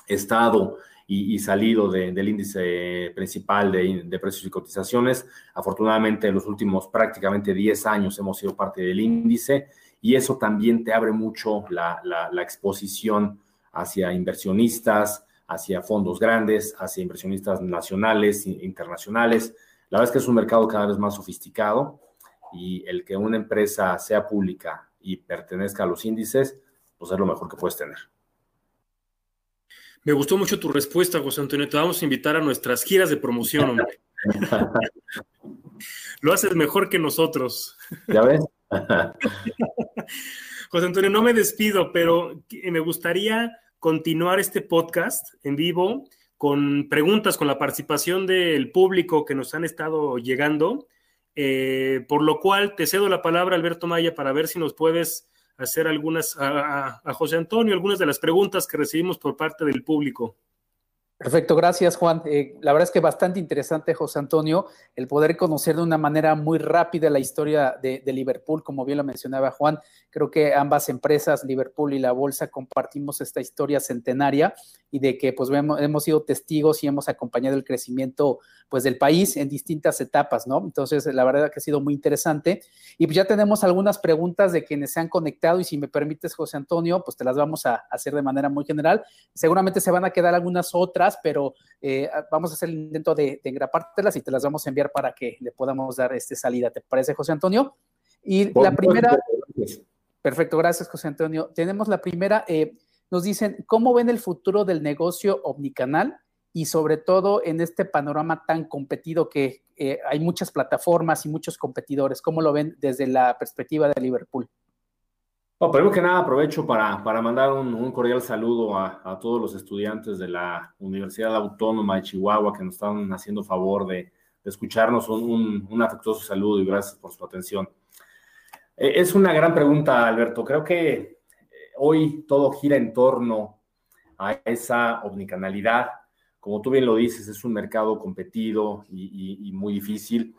estado y, salido del índice principal de, precios y cotizaciones. Afortunadamente, en los últimos prácticamente 10 años hemos sido parte del índice y eso también te abre mucho la, la exposición hacia inversionistas, hacia fondos grandes, hacia inversionistas nacionales internacionales. La verdad es que es un mercado cada vez más sofisticado y el que una empresa sea pública y pertenezca a los índices, pues es lo mejor que puedes tener. Me gustó mucho tu respuesta, José Antonio. Te vamos a invitar a nuestras giras de promoción, hombre. *laughs* Lo haces mejor que nosotros. ¿Ya ves? *laughs* José Antonio, no me despido, pero me gustaría continuar este podcast en vivo con preguntas, con la participación del público que nos han estado llegando. Eh, por lo cual te cedo la palabra, Alberto Maya, para ver si nos puedes hacer algunas a, José Antonio, algunas de las preguntas que recibimos por parte del público. Perfecto, gracias Juan. Eh, la verdad es que bastante interesante, José Antonio, el poder conocer de una manera muy rápida la historia de, Liverpool, como bien lo mencionaba Juan. Creo que ambas empresas, Liverpool y la Bolsa, compartimos esta historia centenaria y de que pues hemos sido testigos y hemos acompañado el crecimiento pues del país en distintas etapas, ¿no? Entonces, la verdad que ha sido muy interesante. Y pues ya tenemos algunas preguntas de quienes se han conectado y si me permites, José Antonio, pues te las vamos a hacer de manera muy general. Seguramente se van a quedar algunas otras, pero eh, vamos a hacer el intento de, de engrapártelas y te las vamos a enviar para que le podamos dar este salida. ¿Te parece, José Antonio? Y la primera... Perfecto, gracias, José Antonio. Tenemos la primera... Eh, nos dicen, ¿cómo ven el futuro del negocio omnicanal? Y sobre todo en este panorama tan competido que eh, hay muchas plataformas y muchos competidores. ¿Cómo lo ven desde la perspectiva de Liverpool? Bueno, primero que nada aprovecho para, para mandar un, cordial saludo a, todos los estudiantes de la Universidad Autónoma de Chihuahua que nos están haciendo favor de, escucharnos. Un, afectuoso saludo y gracias por su atención. Eh, es una gran pregunta, Alberto. Creo que hoy todo gira en torno a esa omnicanalidad. Como tú bien lo dices, es un mercado competido y, muy difícil.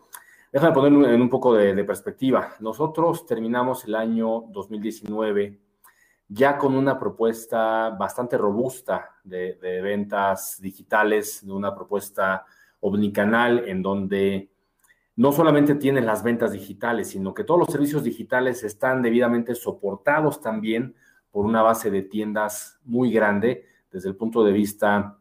Déjame poner en un poco de, perspectiva. Nosotros terminamos el año 2019 ya con una propuesta bastante robusta de, de, ventas digitales, de una propuesta omnicanal en donde no solamente tienes las ventas digitales, sino que todos los servicios digitales están debidamente soportados también por una base de tiendas muy grande desde el punto de vista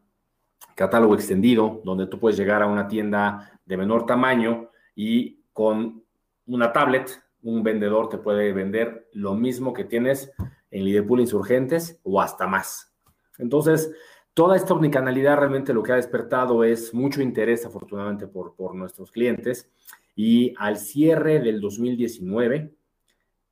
catálogo extendido, donde tú puedes llegar a una tienda de menor tamaño y con una tablet, un vendedor te puede vender lo mismo que tienes en Liverpool Insurgentes o hasta más. Entonces, toda esta omnicanalidad realmente lo que ha despertado es mucho interés, afortunadamente, por, por nuestros clientes. Y al cierre del 2019,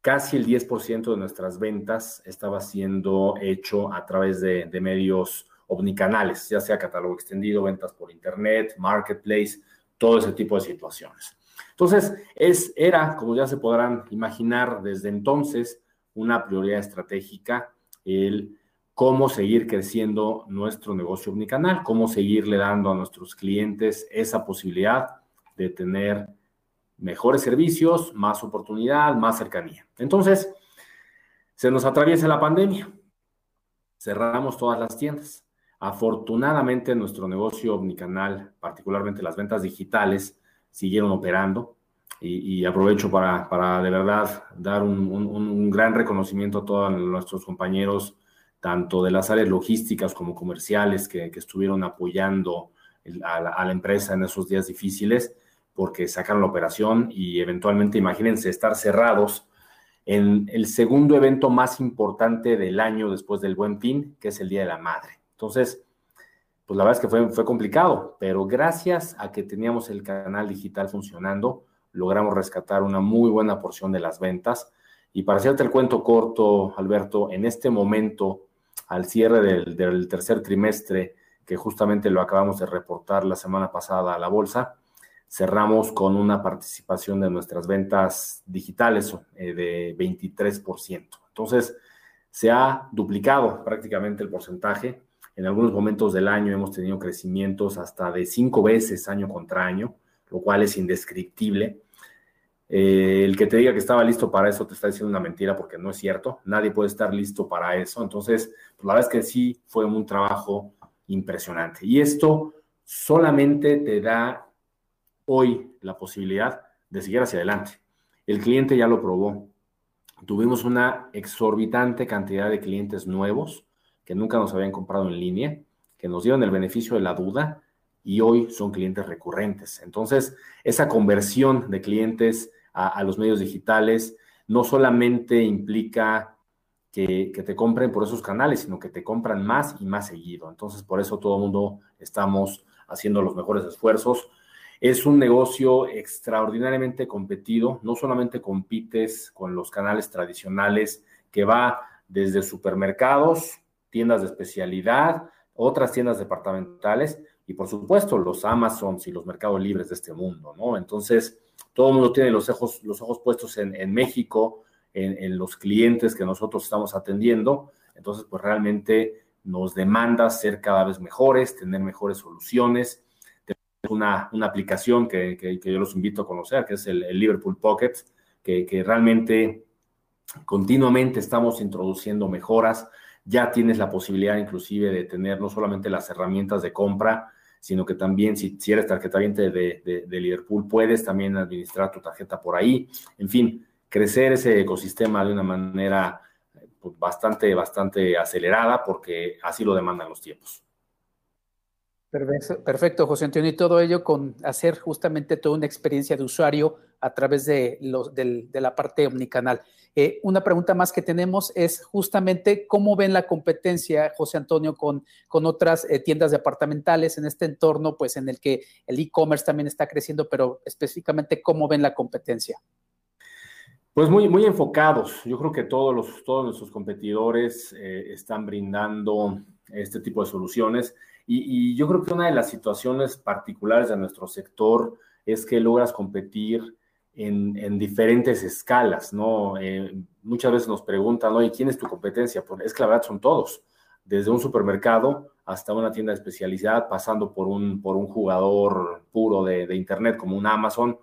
casi el 10% de nuestras ventas estaba siendo hecho a través de, medios omnicanales, ya sea catálogo extendido, ventas por internet, marketplace, todo ese tipo de situaciones. Entonces, es, era, como ya se podrán imaginar desde entonces, una prioridad estratégica el cómo seguir creciendo nuestro negocio omnicanal, cómo seguirle dando a nuestros clientes esa posibilidad de tener mejores servicios, más oportunidad, más cercanía. Entonces, se nos atraviesa la pandemia, cerramos todas las tiendas. Afortunadamente, nuestro negocio omnicanal, particularmente las ventas digitales, siguieron operando. Y, aprovecho para, de verdad dar un, gran reconocimiento a todos nuestros compañeros, tanto de las áreas logísticas como comerciales, que, estuvieron apoyando a la, a la empresa en esos días difíciles, porque sacaron la operación y eventualmente, imagínense, estar cerrados en el segundo evento más importante del año después del Buen Fin, que es el Día de la Madre. Entonces, pues la verdad es que fue, complicado, pero gracias a que teníamos el canal digital funcionando, logramos rescatar una muy buena porción de las ventas. Y para hacerte el cuento corto, Alberto, en este momento, al cierre del, del tercer trimestre, que justamente lo acabamos de reportar la semana pasada a la bolsa, cerramos con una participación de nuestras ventas digitales eh, de 23%. Entonces, se ha duplicado prácticamente el porcentaje. En algunos momentos del año hemos tenido crecimientos hasta de cinco veces año contra año, lo cual es indescriptible. Eh, el que te diga que estaba listo para eso te está diciendo una mentira porque no es cierto. Nadie puede estar listo para eso. Entonces, pues la verdad es que sí fue un trabajo impresionante. Y esto solamente te da hoy la posibilidad de seguir hacia adelante. El cliente ya lo probó. Tuvimos una exorbitante cantidad de clientes nuevos que nunca nos habían comprado en línea, que nos dieron el beneficio de la duda y hoy son clientes recurrentes. Entonces, esa conversión de clientes a, los medios digitales no solamente implica que, te compren por esos canales, sino que te compran más y más seguido. Entonces, por eso todo el mundo estamos haciendo los mejores esfuerzos es un negocio extraordinariamente competido, no solamente compites con los canales tradicionales que va desde supermercados, tiendas de especialidad, otras tiendas departamentales y por supuesto los Amazons y los mercados libres de este mundo, ¿no? Entonces, todo el mundo tiene los ojos, los ojos puestos en, México, en, en, los clientes que nosotros estamos atendiendo. Entonces, pues realmente nos demanda ser cada vez mejores, tener mejores soluciones una, una aplicación que, que, yo los invito a conocer, que es el, Liverpool Pocket, que, que, realmente continuamente estamos introduciendo mejoras. Ya tienes la posibilidad inclusive de tener no solamente las herramientas de compra, sino que también si, eres tarjeta de, de, de, Liverpool, puedes también administrar tu tarjeta por ahí. En fin, crecer ese ecosistema de una manera pues, bastante, bastante acelerada porque así lo demandan los tiempos. Perfecto, José Antonio, y todo ello con hacer justamente toda una experiencia de usuario a través de, los, de, la parte omnicanal. Eh, una pregunta más que tenemos es justamente cómo ven la competencia, José Antonio, con, con otras eh, tiendas departamentales en este entorno, pues en el que el e-commerce también está creciendo, pero específicamente cómo ven la competencia. Pues muy, muy enfocados. Yo creo que todos, los, todos nuestros competidores eh, están brindando este tipo de soluciones. Y, yo creo que una de las situaciones particulares de nuestro sector es que logras competir en, diferentes escalas, ¿no? Eh, muchas veces nos preguntan, oye, ¿quién es tu competencia? Pues es que la verdad son todos, desde un supermercado hasta una tienda de especialidad, pasando por un, por un jugador puro de, de Internet como un Amazon.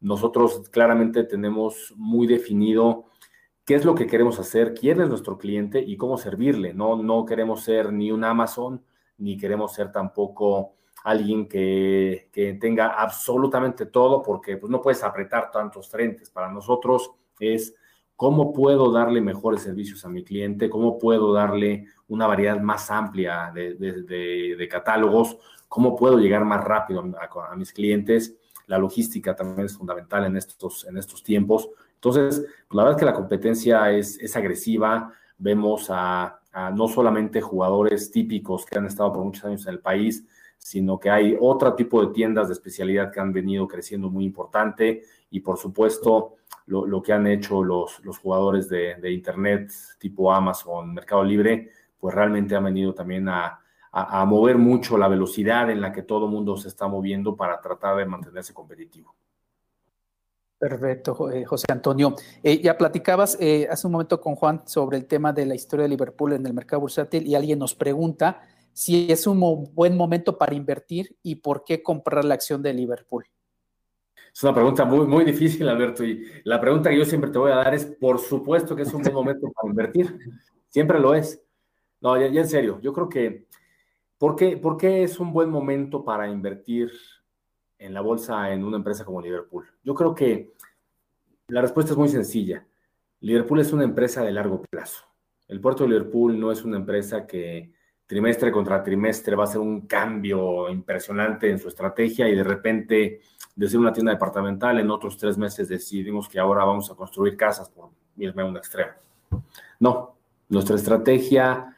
Nosotros claramente tenemos muy definido qué es lo que queremos hacer, quién es nuestro cliente y cómo servirle. No, no queremos ser ni un Amazon ni queremos ser tampoco alguien que, tenga absolutamente todo, porque pues, no puedes apretar tantos frentes. Para nosotros es cómo puedo darle mejores servicios a mi cliente, cómo puedo darle una variedad más amplia de, catálogos, cómo puedo llegar más rápido a, mis clientes. La logística también es fundamental en estos, en estos tiempos. Entonces, pues, la verdad es que la competencia es, es agresiva. Vemos a no solamente jugadores típicos que han estado por muchos años en el país, sino que hay otro tipo de tiendas de especialidad que han venido creciendo muy importante y por supuesto lo, que han hecho los, los jugadores de, Internet tipo Amazon, Mercado Libre, pues realmente han venido también a, a, mover mucho la velocidad en la que todo el mundo se está moviendo para tratar de mantenerse competitivo. Perfecto, eh, José Antonio. Eh, ya platicabas eh, hace un momento con Juan sobre el tema de la historia de Liverpool en el mercado bursátil y alguien nos pregunta si es un buen momento para invertir y por qué comprar la acción de Liverpool. Es una pregunta muy, difícil, Alberto, y la pregunta que yo siempre te voy a dar es, por supuesto que es un buen momento para invertir, siempre lo es. No, ya, en serio, yo creo que, ¿por qué, ¿por qué es un buen momento para invertir en la bolsa en una empresa como Liverpool? Yo creo que la respuesta es muy sencilla. Liverpool es una empresa de largo plazo. El puerto de Liverpool no es una empresa que trimestre contra trimestre va a ser un cambio impresionante en su estrategia y de repente de ser una tienda departamental en otros tres meses decidimos que ahora vamos a construir casas por irme a un extremo. No, nuestra estrategia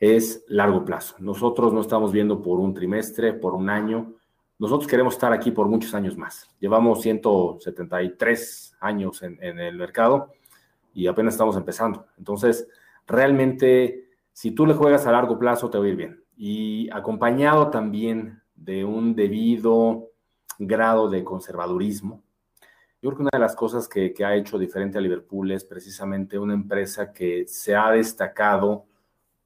es largo plazo. Nosotros no estamos viendo por un trimestre, por un año, nosotros queremos estar aquí por muchos años más. Llevamos 173 años en, el mercado y apenas estamos empezando. Entonces, realmente, si tú le juegas a largo plazo, te va a ir bien. Y acompañado también de un debido grado de conservadurismo. Yo creo que una de las cosas que, ha hecho diferente a Liverpool es precisamente una empresa que se ha destacado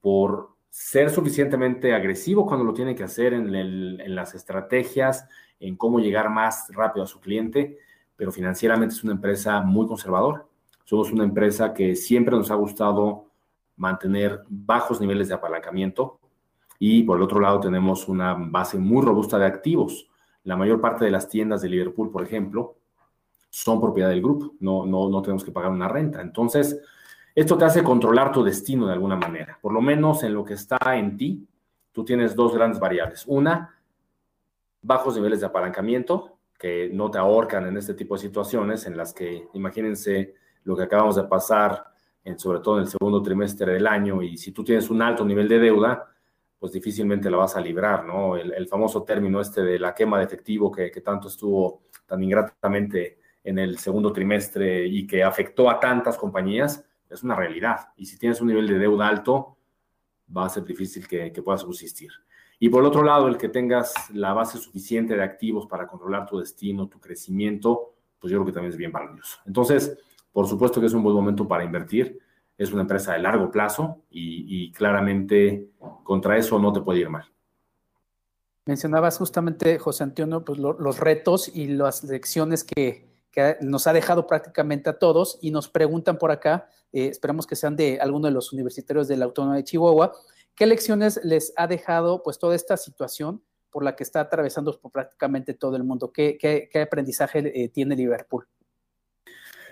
por ser suficientemente agresivo cuando lo tiene que hacer en, las estrategias, en cómo llegar más rápido a su cliente, pero financieramente es una empresa muy conservadora. Somos una empresa que siempre nos ha gustado mantener bajos niveles de apalancamiento y por el otro lado tenemos una base muy robusta de activos. La mayor parte de las tiendas de Liverpool, por ejemplo, son propiedad del grupo, no, no, no tenemos que pagar una renta. Entonces, esto te hace controlar tu destino de alguna manera. Por lo menos en lo que está en ti, tú tienes dos grandes variables. Una, bajos niveles de apalancamiento, que no te ahorcan en este tipo de situaciones en las que, imagínense lo que acabamos de pasar, en, sobre todo en el segundo trimestre del año, y si tú tienes un alto nivel de deuda, pues difícilmente la vas a librar, ¿no? El, famoso término este de la quema de efectivo que, que tanto estuvo tan ingratamente en el segundo trimestre y que afectó a tantas compañías, es una realidad. Y si tienes un nivel de deuda alto, va a ser difícil que, puedas subsistir. Y por otro lado, el que tengas la base suficiente de activos para controlar tu destino, tu crecimiento, pues yo creo que también es bien valioso. Entonces, por supuesto que es un buen momento para invertir. Es una empresa de largo plazo y, claramente contra eso no te puede ir mal. Mencionabas justamente, José Antonio, pues los retos y las lecciones que, nos ha dejado prácticamente a todos y nos preguntan por acá, eh, esperamos que sean de alguno de los universitarios de la Autónoma de Chihuahua, ¿qué lecciones les ha dejado pues toda esta situación por la que está atravesando por prácticamente todo el mundo? ¿Qué, qué, aprendizaje eh, tiene Liverpool?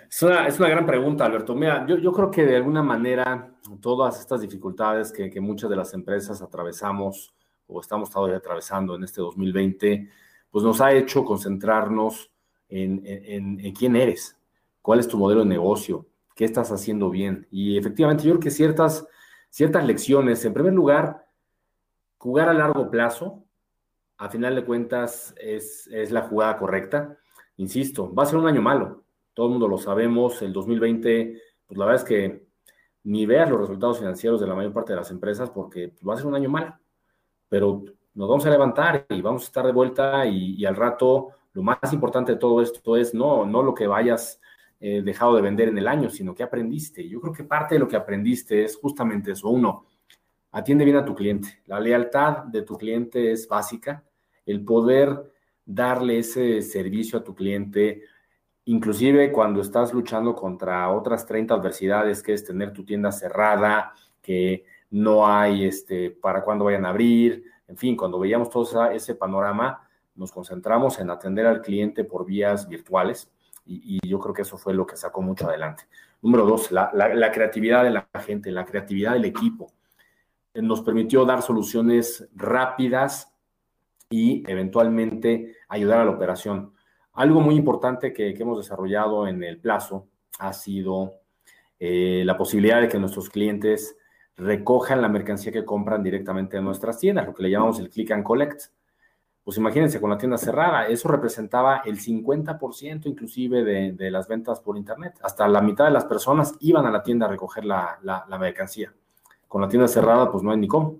Es una, es una, gran pregunta, Alberto. Mira, yo, yo, creo que de alguna manera todas estas dificultades que, que muchas de las empresas atravesamos o estamos todavía atravesando en este 2020, pues nos ha hecho concentrarnos en, quién eres, cuál es tu modelo de negocio, qué estás haciendo bien. Y efectivamente, yo creo que ciertas, ciertas lecciones, en primer lugar, jugar a largo plazo, a final de cuentas, es, es la jugada correcta. Insisto, va a ser un año malo, todo el mundo lo sabemos, el 2020, pues la verdad es que ni veas los resultados financieros de la mayor parte de las empresas porque va a ser un año malo, pero nos vamos a levantar y vamos a estar de vuelta y al rato lo más importante de todo esto es no, no lo que vayas eh, dejado de vender en el año, sino que aprendiste. Yo creo que parte de lo que aprendiste es justamente eso. Uno, atiende bien a tu cliente. La lealtad de tu cliente es básica. El poder darle ese servicio a tu cliente, inclusive cuando estás luchando contra otras 30 adversidades, que es tener tu tienda cerrada, que no hay este, para cuándo vayan a abrir, en fin, cuando veíamos todo ese panorama, nos concentramos en atender al cliente por vías virtuales y, yo creo que eso fue lo que sacó mucho adelante. Número dos, la, creatividad de la gente, la creatividad del equipo. Eh, nos permitió dar soluciones rápidas y eventualmente ayudar a la operación. Algo muy importante que, hemos desarrollado en el plazo ha sido eh, la posibilidad de que nuestros clientes recojan la mercancía que compran directamente en nuestras tiendas, lo que le llamamos el click and collect pues imagínense con la tienda cerrada, eso representaba el 50% inclusive de, las ventas por internet. Hasta la mitad de las personas iban a la tienda a recoger la, mercancía. Con la tienda cerrada, pues no hay ni cómo.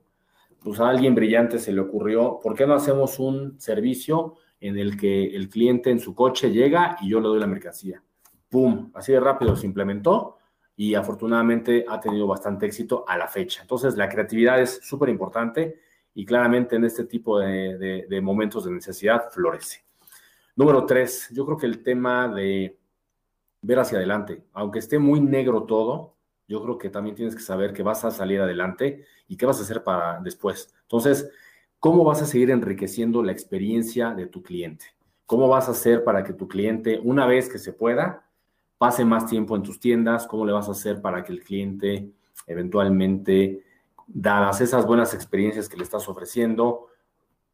Pues a alguien brillante se le ocurrió, ¿por qué no hacemos un servicio en el que el cliente en su coche llega y yo le doy la mercancía? ¡pum! Así de rápido se implementó y afortunadamente ha tenido bastante éxito a la fecha. Entonces, la creatividad es súper importante y claramente en este tipo de, momentos de necesidad florece. Número tres, yo creo que el tema de ver hacia adelante, aunque esté muy negro todo, yo creo que también tienes que saber que vas a salir adelante y qué vas a hacer para después. Entonces, ¿cómo vas a seguir enriqueciendo la experiencia de tu cliente? ¿Cómo vas a hacer para que tu cliente, una vez que se pueda, pase más tiempo en tus tiendas, cómo le vas a hacer para que el cliente eventualmente, dadas esas buenas experiencias que le estás ofreciendo,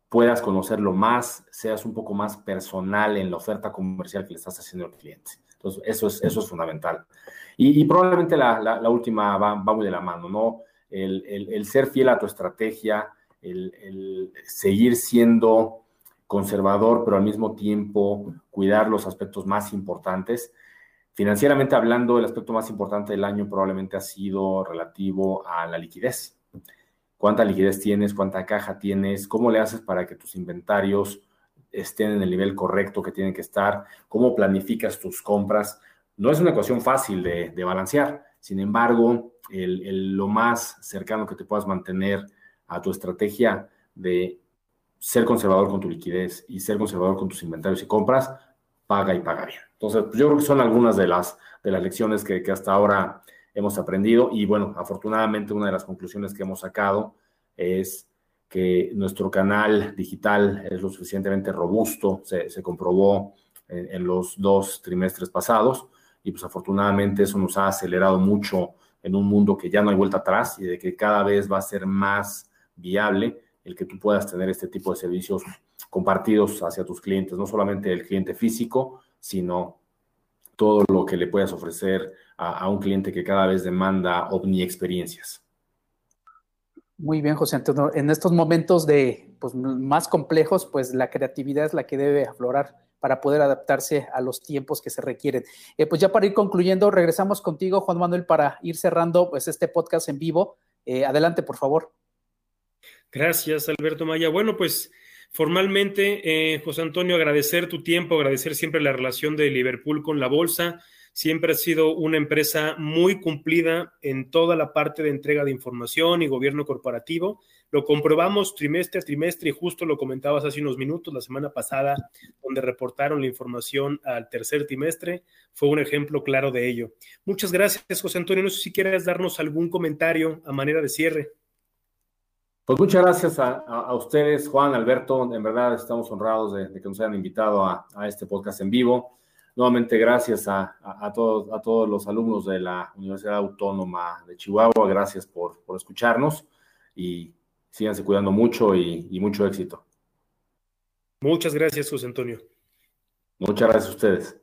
puedas conocerlo más, seas un poco más personal en la oferta comercial que le estás haciendo al cliente. Entonces, eso es, eso es fundamental. Y, probablemente la, última va, muy de la mano, ¿no? El, ser fiel a tu estrategia, el, el seguir siendo conservador, pero al mismo tiempo cuidar los aspectos más importantes Financieramente hablando, el aspecto más importante del año probablemente ha sido relativo a la liquidez. ¿Cuánta liquidez tienes? ¿Cuánta caja tienes? ¿Cómo le haces para que tus inventarios estén en el nivel correcto que tienen que estar? ¿Cómo planificas tus compras? No es una ecuación fácil de, balancear. Sin embargo, lo más cercano que te puedas mantener a tu estrategia de ser conservador con tu liquidez y ser conservador con tus inventarios y compras, paga y paga bien. Entonces, yo creo que son algunas de las, de las lecciones que, hasta ahora hemos aprendido y bueno, afortunadamente una de las conclusiones que hemos sacado es que nuestro canal digital es lo suficientemente robusto, se, comprobó en, los dos trimestres pasados y pues afortunadamente eso nos ha acelerado mucho en un mundo que ya no hay vuelta atrás y de que cada vez va a ser más viable el que tú puedas tener este tipo de servicios compartidos hacia tus clientes, no solamente el cliente físico, sino todo lo que le puedas ofrecer a, un cliente que cada vez demanda omni experiencias. Muy bien, José Antonio. En estos momentos de pues, más complejos, pues la creatividad es la que debe aflorar para poder adaptarse a los tiempos que se requieren. Eh, pues ya para ir concluyendo, regresamos contigo, Juan Manuel, para ir cerrando pues, este podcast en vivo. Eh, adelante, por favor. Gracias, Alberto Maya. Bueno, pues Formalmente, eh, José Antonio, agradecer tu tiempo, agradecer siempre la relación de Liverpool con la bolsa. Siempre ha sido una empresa muy cumplida en toda la parte de entrega de información y gobierno corporativo. Lo comprobamos trimestre a trimestre y justo lo comentabas hace unos minutos, la semana pasada, donde reportaron la información al tercer trimestre, fue un ejemplo claro de ello. Muchas gracias, José Antonio. No sé si quieres darnos algún comentario a manera de cierre. Pues muchas gracias a, ustedes, Juan, Alberto. En verdad estamos honrados de, que nos hayan invitado a, este podcast en vivo. Nuevamente, gracias a, todos, a todos los alumnos de la Universidad Autónoma de Chihuahua. Gracias por, escucharnos y síganse cuidando mucho y, mucho éxito. Muchas gracias, José Antonio. Muchas gracias a ustedes.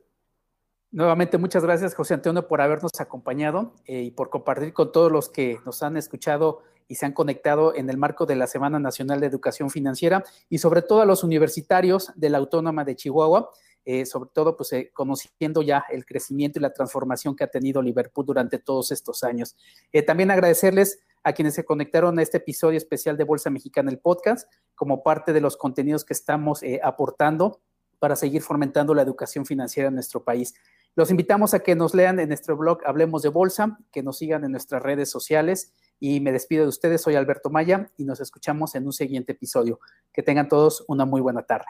Nuevamente, muchas gracias, José Antonio, por habernos acompañado eh, y por compartir con todos los que nos han escuchado y se han conectado en el marco de la Semana Nacional de Educación Financiera y sobre todo a los universitarios de la Autónoma de Chihuahua, eh, sobre todo pues eh, conociendo ya el crecimiento y la transformación que ha tenido Liverpool durante todos estos años. Eh, también agradecerles a quienes se conectaron a este episodio especial de Bolsa Mexicana, el podcast, como parte de los contenidos que estamos aportando para seguir fomentando la educación financiera en nuestro país. Los invitamos a que nos lean en nuestro blog Hablemos de Bolsa, que nos sigan en nuestras redes sociales y me despido de ustedes, soy Alberto Maya y nos escuchamos en un siguiente episodio. Que tengan todos una muy buena tarde.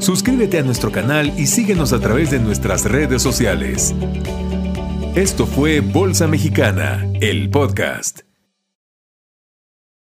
Suscríbete a nuestro canal y síguenos a través de nuestras redes sociales. Esto fue Bolsa Mexicana, el podcast.